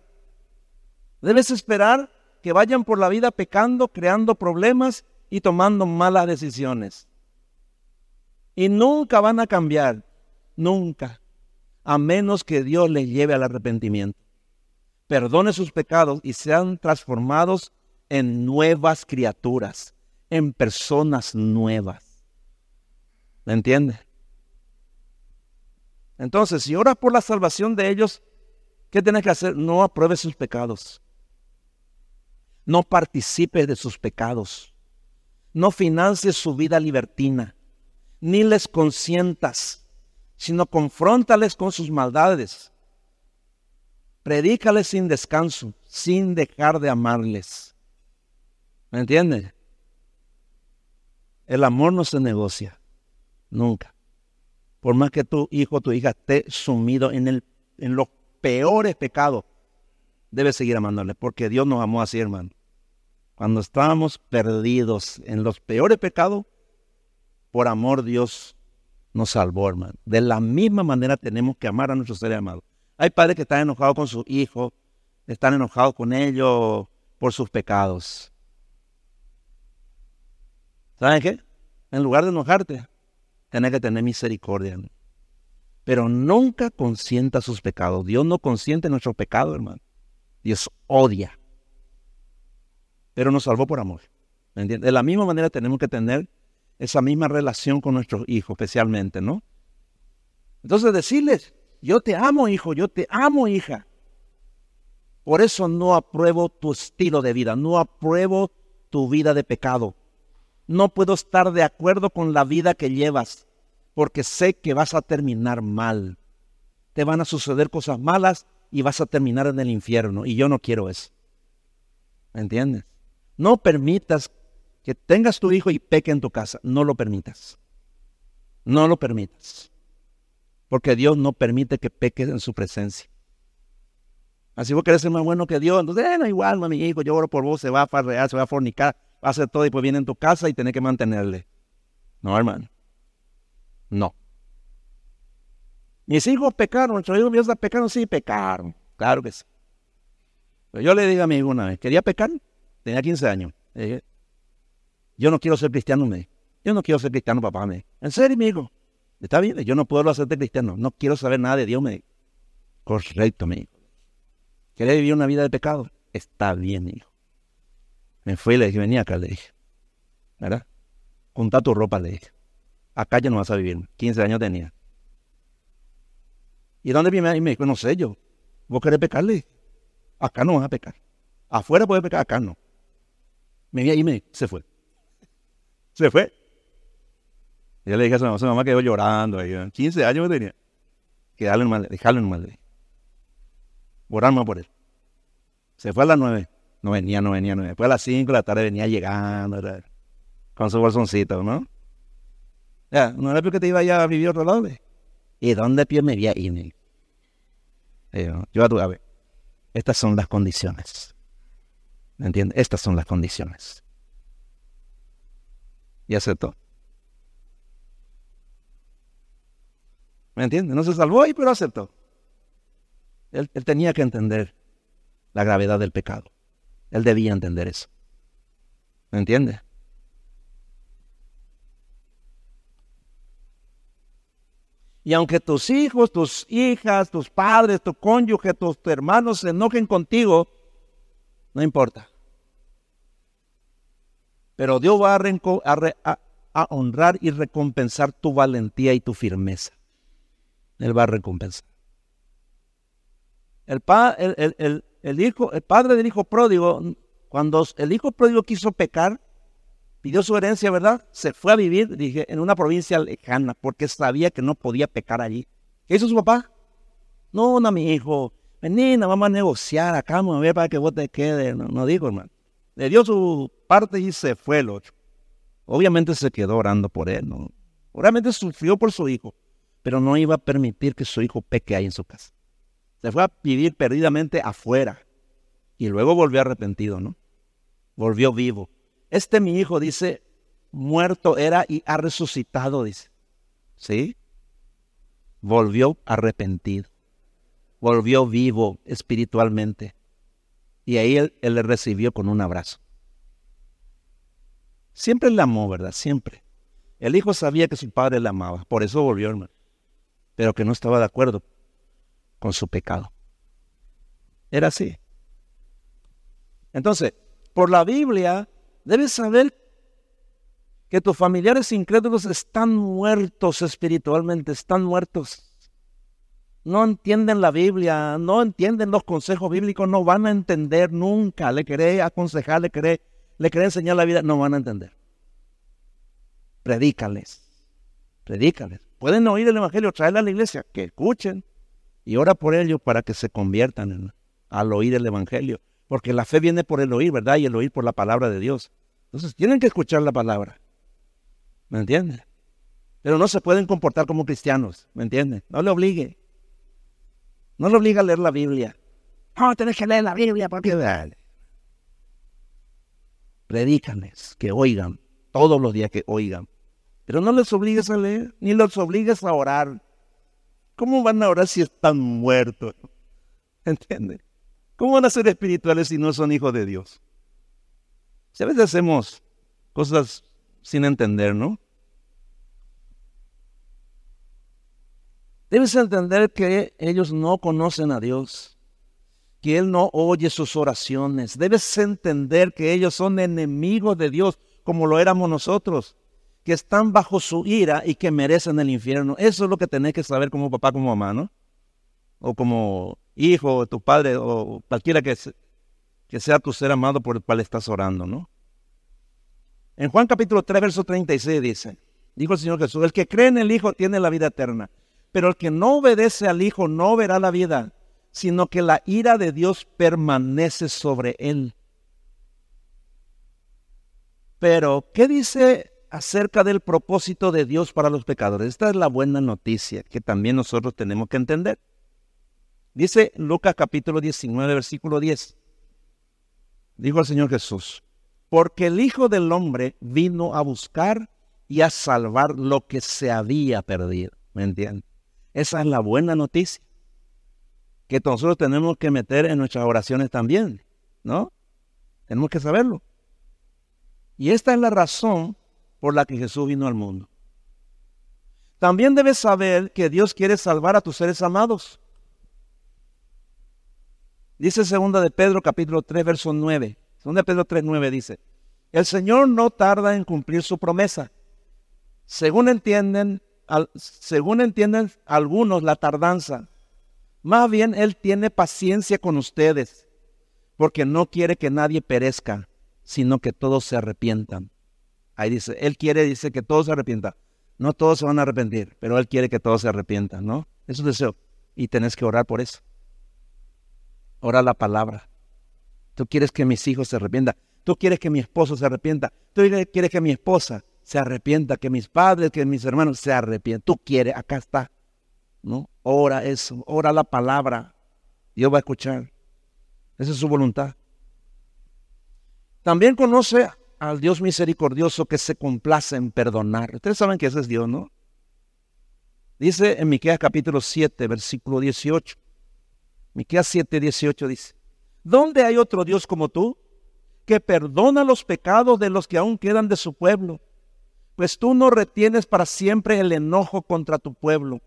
Debes esperar que vayan por la vida pecando, creando problemas y tomando malas decisiones. Y nunca van a cambiar, nunca, a menos que Dios les lleve al arrepentimiento. Perdone sus pecados y sean transformados en nuevas criaturas, en personas nuevas. ¿Me entiende? Entonces, si oras por la salvación de ellos, ¿qué tienes que hacer? No apruebes sus pecados. No participes de sus pecados no financies su vida libertina, ni les consientas, sino confróntales con sus maldades. Predícales sin descanso, sin dejar de amarles. ¿Me entiendes? El amor no se negocia, nunca. Por más que tu hijo o tu hija esté sumido en, los peores pecados, debes seguir amándole, porque Dios nos amó así, hermano. Cuando estábamos perdidos en los peores pecados, por amor Dios nos salvó, hermano. De la misma manera tenemos que amar a nuestros seres amados. Hay padres que están enojados con sus hijos, están enojados con ellos por sus pecados. ¿Saben qué? En lugar de enojarte, tenés que tener misericordia. Pero nunca consienta sus pecados. Dios no consiente nuestros pecados, hermano. Dios odia pero nos salvó por amor. De la misma manera tenemos que tener esa misma relación con nuestros hijos, especialmente, ¿no? Entonces decirles, yo te amo, hijo, yo te amo, hija. Por eso no apruebo tu estilo de vida, no apruebo tu vida de pecado. No puedo estar de acuerdo con la vida que llevas, porque sé que vas a terminar mal. Te van a suceder cosas malas y vas a terminar en el infierno, y yo no quiero eso. ¿Me entiendes? No permitas que tengas tu hijo y peque en tu casa, no lo permitas. No lo permitas. Porque Dios no permite que peques en su presencia. Así vos querés ser más bueno que Dios. Entonces, eh, no, igual, mi hijo, yo oro por vos, se va a farrear, se va a fornicar, va a hacer todo y pues viene en tu casa y tenés que mantenerle. No, hermano. No. Mis hijos pecaron, nuestros hijos míos pecaron, sí, pecaron. Claro que sí. Pero yo le dije a mi hijo una vez, ¿quería pecar? Tenía 15 años. yo no quiero ser cristiano, me Yo no quiero ser cristiano, papá, me En serio, mi hijo. Está bien, yo no puedo hacerte cristiano. No quiero saber nada de Dios, me Correcto, me dijo. ¿Querés vivir una vida de pecado? Está bien, hijo. Me fui y le dije, venía acá, le dije. ¿Verdad? Junta tu ropa, le dije. Acá ya no vas a vivir. 15 años tenía. ¿Y dónde viene? Y me dijo, no sé yo. ¿Vos querés pecarle? Acá no vas a pecar. Afuera puedes pecar, acá no. Me vi y me se fue. Se fue. Yo le dije a su mamá, su mamá quedó llorando. Ahí, 15 años tenía. Quedarle mal, dejarlo en mal. Oramos por él. Se fue a las nueve. No venía, no venía, no venía. Después a las cinco de la tarde venía llegando con su bolsoncito, ¿no? Ya, no era porque te iba ya a vivir a otro lado. ¿Y dónde pie me vi ahí? Yo, yo a tu, a ver, estas son las condiciones. ¿Me entiendes? Estas son las condiciones. Y aceptó. ¿Me entiendes? No se salvó ahí, pero aceptó. Él, tenía que entender la gravedad del pecado. Él debía entender eso. ¿Me entiende? Y aunque tus hijos, tus hijas, tus padres, tu cónyuge, tus hermanos se enojen contigo, no importa. Pero Dios va a, honrar y recompensar tu valentía y tu firmeza. Él va a recompensar. El, el, hijo, el padre del hijo pródigo, cuando el hijo pródigo quiso pecar, pidió su herencia, ¿verdad? Se fue a vivir, dije, en una provincia lejana, porque sabía que no podía pecar allí. ¿Qué hizo su papá? No, no, mi hijo, vení, vamos a negociar acá, vamos a ver para que vos te quedes. No, dijo, hermano. Le dio su parte y se fue el otro. Obviamente se quedó orando por él, ¿no? Obviamente sufrió por su hijo, pero no iba a permitir que su hijo peque ahí en su casa. Se fue a vivir perdidamente afuera. Y luego volvió arrepentido, ¿no? Volvió vivo. Este mi hijo dice, muerto era y ha resucitado, dice. ¿Sí? Volvió arrepentido. Volvió vivo espiritualmente. Y ahí él, él le recibió con un abrazo. Siempre le amó, ¿verdad? Siempre. El hijo sabía que su padre le amaba, por eso volvió, hermano. Pero que no estaba de acuerdo con su pecado. Era así. Entonces, por la Biblia, debes saber que tus familiares incrédulos están muertos espiritualmente, están muertos. No entienden la Biblia, no entienden los consejos bíblicos, no van a entender nunca. Le querés aconsejar, le querés, le querés enseñar la vida, no van a entender. Predícales, predícales. Pueden oír el Evangelio, traerle a la iglesia, que escuchen, y ora por ellos para que se conviertan al oír el Evangelio. Porque la fe viene por el oír, ¿verdad? Y el oír por la palabra de Dios. Entonces tienen que escuchar la palabra. ¿Me entienden? Pero no se pueden comportar como cristianos, ¿me entienden? No le obligue. No le obliga a leer la Biblia. No, tenés que leer la Biblia porque... Dale. Predícanles, que oigan, todos los días que oigan. Pero no les obligues a leer, ni los obligues a orar. ¿Cómo van a orar si están muertos? ¿Entienden? ¿Cómo van a ser espirituales si no son hijos de Dios? Si a veces hacemos cosas sin entender, ¿no? Debes entender que ellos no conocen a Dios, que Él no oye sus oraciones. Debes entender que ellos son enemigos de Dios, como lo éramos nosotros que están bajo su ira y que merecen el infierno. Eso es lo que tenés que saber como papá, como mamá, ¿no? O como hijo, tu padre o cualquiera que, que sea tu ser amado por el cual estás orando, ¿no? En Juan capítulo 3, verso 36 dice, dijo el Señor Jesús, el que cree en el Hijo tiene la vida eterna, pero el que no obedece al Hijo no verá la vida, sino que la ira de Dios permanece sobre él. Pero, ¿qué dice acerca del propósito de Dios para los pecadores? Esta es la buena noticia que también nosotros tenemos que entender. Dice Lucas capítulo 19, versículo 10. Dijo el Señor Jesús, porque el Hijo del Hombre vino a buscar y a salvar lo que se había perdido. ¿Me entienden? Esa es la buena noticia que nosotros tenemos que meter en nuestras oraciones también, ¿no? Tenemos que saberlo. Y esta es la razón por la que Jesús vino al mundo. También debes saber que Dios quiere salvar a tus seres amados. Dice segunda de Pedro capítulo 3 verso 9. Segunda de Pedro 3 9 dice, el Señor no tarda en cumplir su promesa. Según entienden, según entienden algunos la tardanza, más bien Él tiene paciencia con ustedes, porque no quiere que nadie perezca, sino que todos se arrepientan. Ahí dice, Él quiere, dice que todos se arrepientan. No todos se van a arrepentir, pero Él quiere que todos se arrepientan, ¿no? Es un deseo. Y tenés que orar por eso. Ora la palabra. Tú quieres que mis hijos se arrepientan. Tú quieres que mi esposo se arrepienta. Tú quieres que mi esposa se arrepienta, que mis padres, que mis hermanos se arrepientan. Tú quieres, acá está. ¿No? Ora eso, ora la palabra. Dios va a escuchar. Esa es su voluntad. También conoce al Dios misericordioso que se complace en perdonar. Ustedes saben que ese es Dios, ¿no? Dice en Miqueas capítulo 7, versículo 18. Miqueas 7, 18 dice, ¿dónde hay otro Dios como tú que perdona los pecados de los que aún quedan de su pueblo? Pues tú no retienes para siempre el enojo contra tu pueblo,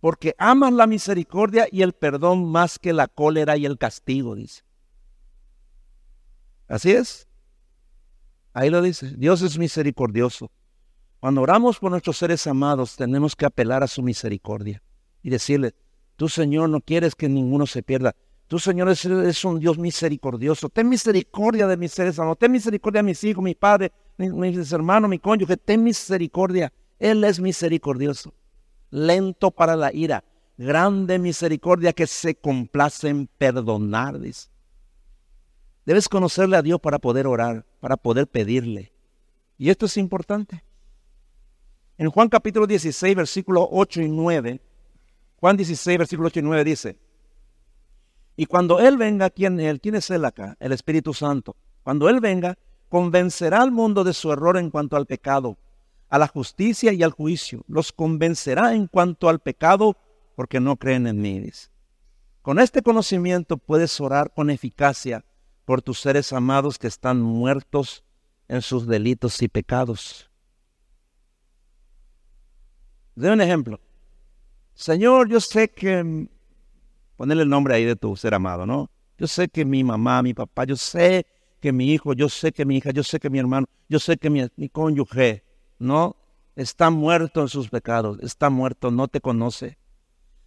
porque amas la misericordia y el perdón más que la cólera y el castigo, dice. Así es. Ahí lo dice, Dios es misericordioso. Cuando oramos por nuestros seres amados, tenemos que apelar a su misericordia y decirle, tú Señor no quieres que ninguno se pierda. Tú Señor eres, un Dios misericordioso. Ten misericordia de mis seres amados. Ten misericordia de mis hijos, mi padre, mis hermanos, mi cónyuge. Ten misericordia. Él es misericordioso. Lento para la ira. Grande misericordia que se complace en perdonar, dice. Debes conocerle a Dios para poder orar, para poder pedirle. Y esto es importante. En Juan capítulo 16, versículos 8 y 9, Juan 16, versículo 8 y 9 dice, y cuando Él venga, ¿quién, él? ¿quién es Él acá? El Espíritu Santo. Cuando Él venga, convencerá al mundo de su error en cuanto al pecado, a la justicia y al juicio. Los convencerá en cuanto al pecado porque no creen en mí. Con este conocimiento puedes orar con eficacia por tus seres amados que están muertos en sus delitos y pecados. De un ejemplo. Señor, yo sé que, ponerle el nombre ahí de tu ser amado, ¿no? Yo sé que mi mamá, mi papá, yo sé que mi hijo, yo sé que mi hija, yo sé que mi hermano, yo sé que mi, cónyuge, ¿no? Está muerto en sus pecados, está muerto, no te conoce.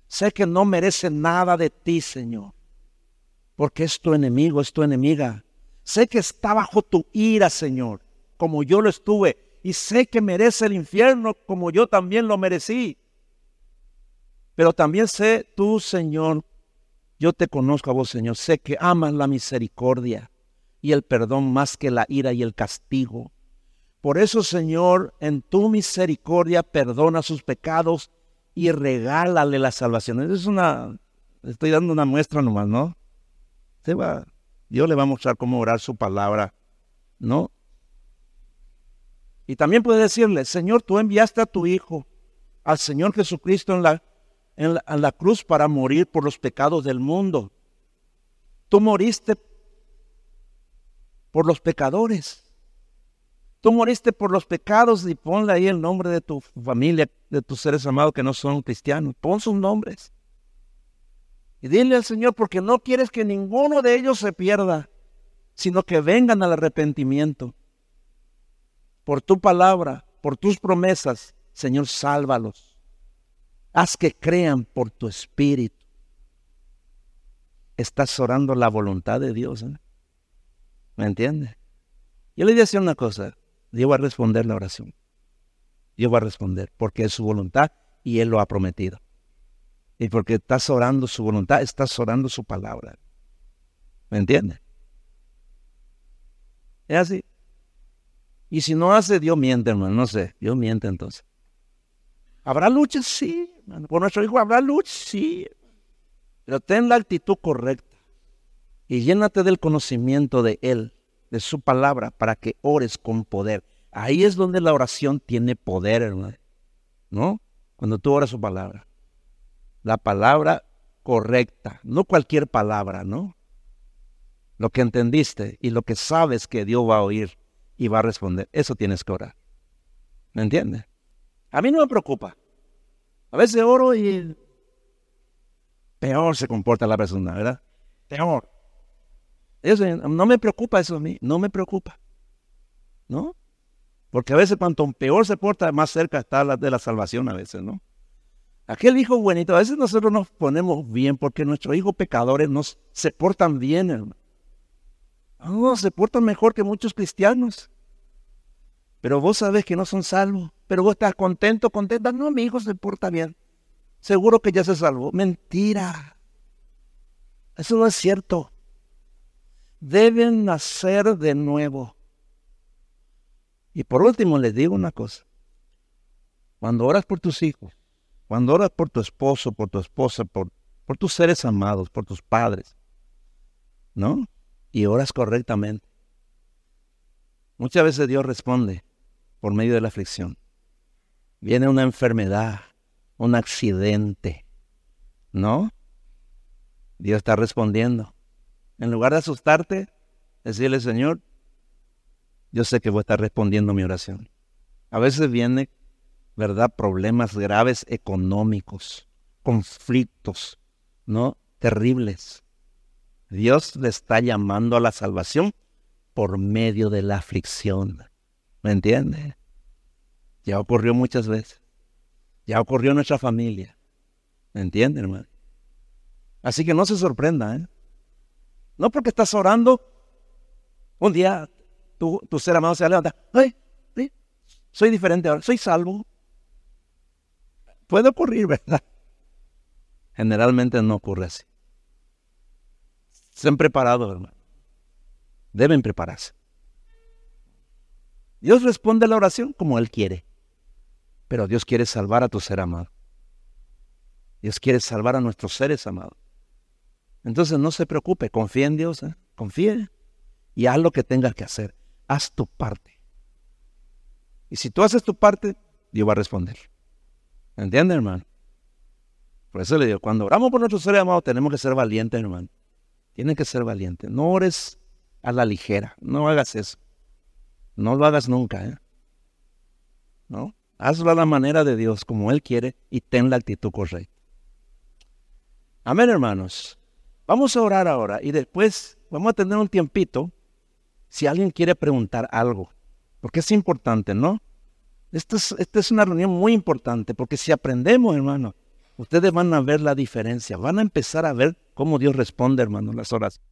Sé que no merece nada de ti, Señor porque es tu enemigo, es tu enemiga. Sé que está bajo tu ira, Señor, como yo lo estuve, y sé que merece el infierno como yo también lo merecí. Pero también sé tú, Señor, yo te conozco a vos, Señor, sé que amas la misericordia y el perdón más que la ira y el castigo. Por eso, Señor, en tu misericordia perdona sus pecados y regálale la salvación. Es una, estoy dando una muestra nomás, ¿no? va, Dios le va a mostrar cómo orar su palabra, ¿no? Y también puede decirle, Señor, tú enviaste a tu Hijo, al Señor Jesucristo en la, en la, en la cruz para morir por los pecados del mundo. Tú moriste por los pecadores. Tú moriste por los pecados y ponle ahí el nombre de tu familia, de tus seres amados que no son cristianos. Pon sus nombres. Y dile al Señor, porque no quieres que ninguno de ellos se pierda, sino que vengan al arrepentimiento. Por tu palabra, por tus promesas, Señor, sálvalos. Haz que crean por tu espíritu. estás orando la voluntad de Dios. ¿eh? ¿Me entiendes? Yo le decía una cosa, Dios va a responder la oración. Dios va a responder porque es su voluntad y Él lo ha prometido. Y porque estás orando su voluntad, estás orando su palabra. ¿Me entiendes? Es así. Y si no hace, Dios miente, hermano. No sé, Dios miente entonces. ¿Habrá lucha? Sí. Hermano. Por nuestro hijo habrá lucha, sí. Pero ten la actitud correcta. Y llénate del conocimiento de Él, de su palabra, para que ores con poder. Ahí es donde la oración tiene poder, hermano. ¿No? Cuando tú oras su palabra la palabra correcta, no cualquier palabra, ¿no? Lo que entendiste y lo que sabes que Dios va a oír y va a responder, eso tienes que orar. ¿Me entiendes? A mí no me preocupa. A veces oro y peor se comporta la persona, ¿verdad? Peor. Eso, no me preocupa eso a mí, no me preocupa. ¿No? Porque a veces cuanto peor se porta, más cerca está la de la salvación a veces, ¿no? Aquel hijo buenito, a veces nosotros nos ponemos bien porque nuestros hijos pecadores nos se portan bien, hermano. No, se portan mejor que muchos cristianos. Pero vos sabes que no son salvos. Pero vos estás contento, contenta. No, mi hijo se porta bien. Seguro que ya se salvó. Mentira. Eso no es cierto. Deben nacer de nuevo. Y por último les digo una cosa. Cuando oras por tus hijos, cuando oras por tu esposo, por tu esposa, por, tus seres amados, por tus padres, ¿no? Y oras correctamente. Muchas veces Dios responde por medio de la aflicción. Viene una enfermedad, un accidente, ¿no? Dios está respondiendo. En lugar de asustarte, decirle, Señor, yo sé que voy a estar respondiendo mi oración. A veces viene ¿verdad? Problemas graves económicos, conflictos, ¿no? Terribles. Dios le está llamando a la salvación por medio de la aflicción. ¿Me entiende? Ya ocurrió muchas veces. Ya ocurrió en nuestra familia. ¿Me entiende, hermano? Así que no se sorprenda, ¿eh? No porque estás orando, un día tu, tu ser amado se levanta. ¡Ay! Soy diferente ahora, soy salvo. Puede ocurrir, ¿verdad? Generalmente no ocurre así. Estén preparados, hermano. Deben prepararse. Dios responde a la oración como Él quiere. Pero Dios quiere salvar a tu ser amado. Dios quiere salvar a nuestros seres amados. Entonces no se preocupe, confíe en Dios, ¿eh? confíe y haz lo que tengas que hacer. Haz tu parte. Y si tú haces tu parte, Dios va a responder. ¿Entiendes, hermano? Por eso le digo, cuando oramos por nuestros seres amados, tenemos que ser valientes, hermano. Tienes que ser valiente. No ores a la ligera. No hagas eso. No lo hagas nunca, ¿eh? ¿No? Hazlo a la manera de Dios, como Él quiere, y ten la actitud correcta. Amén, hermanos. Vamos a orar ahora y después vamos a tener un tiempito si alguien quiere preguntar algo. Porque es importante, ¿no? Esta es, una reunión muy importante porque si aprendemos, hermano, ustedes van a ver la diferencia, van a empezar a ver cómo Dios responde, hermano, las horas.